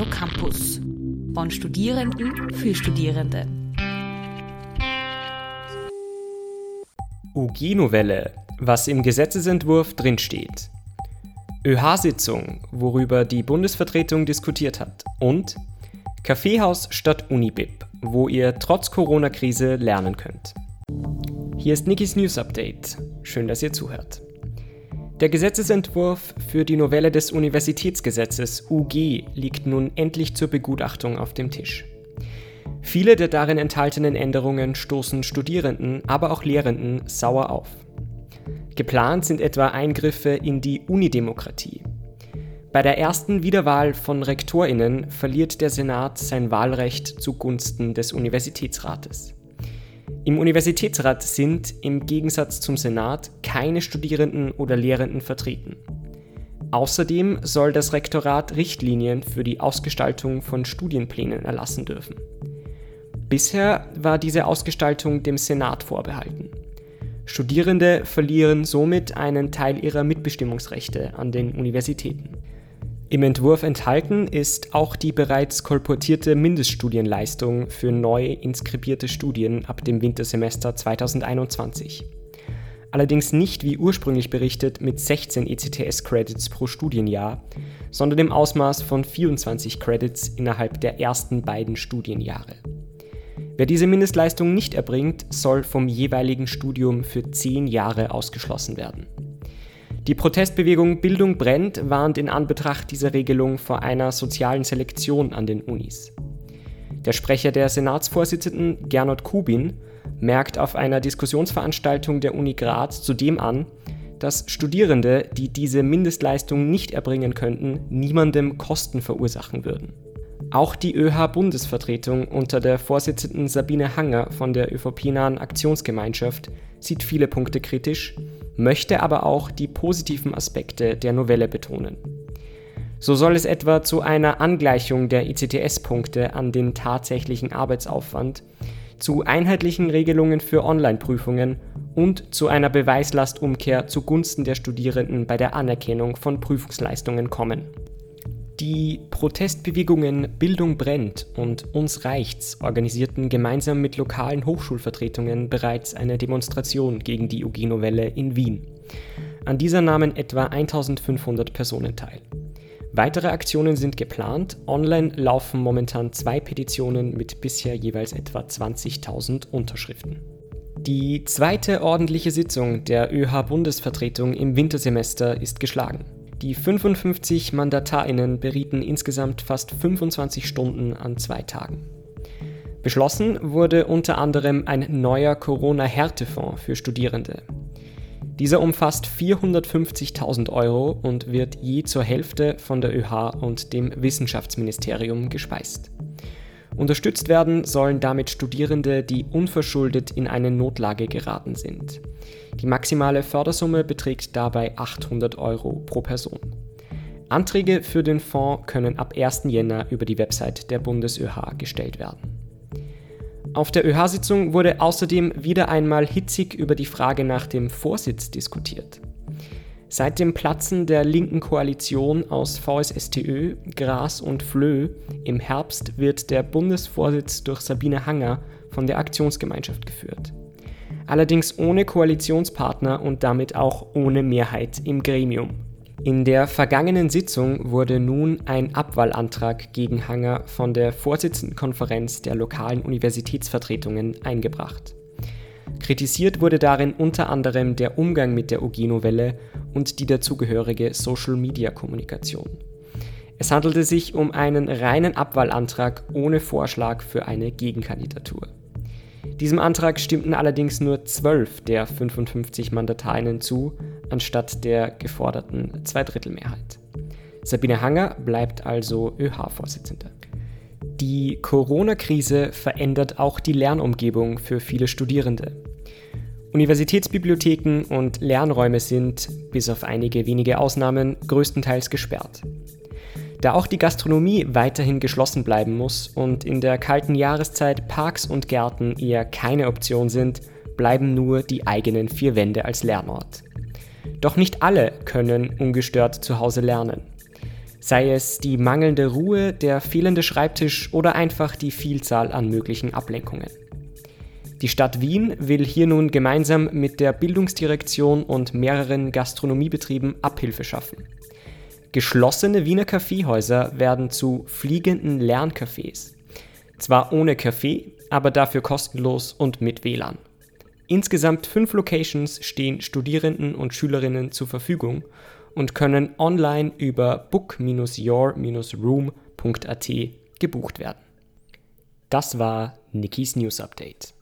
UNO Campus. Von Studierenden für Studierende. UG-Novelle, was im Gesetzesentwurf drinsteht. ÖH-Sitzung, worüber die Bundesvertretung diskutiert hat. Und Kaffeehaus statt Unibib, wo ihr trotz Corona-Krise lernen könnt. Hier ist Nikis News Update. Schön, dass ihr zuhört. Der Gesetzesentwurf für die Novelle des Universitätsgesetzes UG liegt nun endlich zur Begutachtung auf dem Tisch. Viele der darin enthaltenen Änderungen stoßen Studierenden, aber auch Lehrenden sauer auf. Geplant sind etwa Eingriffe in die Unidemokratie. Bei der ersten Wiederwahl von Rektorinnen verliert der Senat sein Wahlrecht zugunsten des Universitätsrates. Im Universitätsrat sind im Gegensatz zum Senat keine Studierenden oder Lehrenden vertreten. Außerdem soll das Rektorat Richtlinien für die Ausgestaltung von Studienplänen erlassen dürfen. Bisher war diese Ausgestaltung dem Senat vorbehalten. Studierende verlieren somit einen Teil ihrer Mitbestimmungsrechte an den Universitäten. Im Entwurf enthalten ist auch die bereits kolportierte Mindeststudienleistung für neu inskribierte Studien ab dem Wintersemester 2021. Allerdings nicht wie ursprünglich berichtet mit 16 ECTS-Credits pro Studienjahr, sondern im Ausmaß von 24 Credits innerhalb der ersten beiden Studienjahre. Wer diese Mindestleistung nicht erbringt, soll vom jeweiligen Studium für 10 Jahre ausgeschlossen werden. Die Protestbewegung Bildung brennt warnt in Anbetracht dieser Regelung vor einer sozialen Selektion an den Unis. Der Sprecher der Senatsvorsitzenden Gernot Kubin merkt auf einer Diskussionsveranstaltung der Uni Graz zudem an, dass Studierende, die diese Mindestleistung nicht erbringen könnten, niemandem Kosten verursachen würden. Auch die ÖH-Bundesvertretung unter der Vorsitzenden Sabine Hanger von der ÖVP-nahen Aktionsgemeinschaft sieht viele Punkte kritisch möchte aber auch die positiven Aspekte der Novelle betonen. So soll es etwa zu einer Angleichung der ICTS-Punkte an den tatsächlichen Arbeitsaufwand, zu einheitlichen Regelungen für Online-Prüfungen und zu einer Beweislastumkehr zugunsten der Studierenden bei der Anerkennung von Prüfungsleistungen kommen. Die Protestbewegungen Bildung brennt und Uns reicht's organisierten gemeinsam mit lokalen Hochschulvertretungen bereits eine Demonstration gegen die UG-Novelle in Wien. An dieser nahmen etwa 1500 Personen teil. Weitere Aktionen sind geplant. Online laufen momentan zwei Petitionen mit bisher jeweils etwa 20.000 Unterschriften. Die zweite ordentliche Sitzung der ÖH-Bundesvertretung im Wintersemester ist geschlagen. Die 55 MandatarInnen berieten insgesamt fast 25 Stunden an zwei Tagen. Beschlossen wurde unter anderem ein neuer Corona-Härtefonds für Studierende. Dieser umfasst 450.000 Euro und wird je zur Hälfte von der ÖH und dem Wissenschaftsministerium gespeist. Unterstützt werden sollen damit Studierende, die unverschuldet in eine Notlage geraten sind. Die maximale Fördersumme beträgt dabei 800 Euro pro Person. Anträge für den Fonds können ab 1. Jänner über die Website der BundesÖH gestellt werden. Auf der ÖH-Sitzung wurde außerdem wieder einmal hitzig über die Frage nach dem Vorsitz diskutiert. Seit dem Platzen der linken Koalition aus VSSTÖ, Gras und Flö im Herbst wird der Bundesvorsitz durch Sabine Hanger von der Aktionsgemeinschaft geführt allerdings ohne Koalitionspartner und damit auch ohne Mehrheit im Gremium. In der vergangenen Sitzung wurde nun ein Abwahlantrag gegen Hanger von der Vorsitzendenkonferenz der lokalen Universitätsvertretungen eingebracht. Kritisiert wurde darin unter anderem der Umgang mit der OG-Novelle und die dazugehörige Social-Media-Kommunikation. Es handelte sich um einen reinen Abwahlantrag ohne Vorschlag für eine Gegenkandidatur. Diesem Antrag stimmten allerdings nur 12 der 55 Mandatarinnen zu, anstatt der geforderten Zweidrittelmehrheit. Sabine Hanger bleibt also ÖH-Vorsitzende. Die Corona-Krise verändert auch die Lernumgebung für viele Studierende. Universitätsbibliotheken und Lernräume sind, bis auf einige wenige Ausnahmen, größtenteils gesperrt. Da auch die Gastronomie weiterhin geschlossen bleiben muss und in der kalten Jahreszeit Parks und Gärten eher keine Option sind, bleiben nur die eigenen vier Wände als Lernort. Doch nicht alle können ungestört zu Hause lernen. sei es die mangelnde Ruhe, der fehlende Schreibtisch oder einfach die Vielzahl an möglichen Ablenkungen. Die Stadt Wien will hier nun gemeinsam mit der Bildungsdirektion und mehreren Gastronomiebetrieben Abhilfe schaffen. Geschlossene Wiener Kaffeehäuser werden zu fliegenden Lerncafés. Zwar ohne Kaffee, aber dafür kostenlos und mit WLAN. Insgesamt fünf Locations stehen Studierenden und Schülerinnen zur Verfügung und können online über book-your-room.at gebucht werden. Das war Nikis News Update.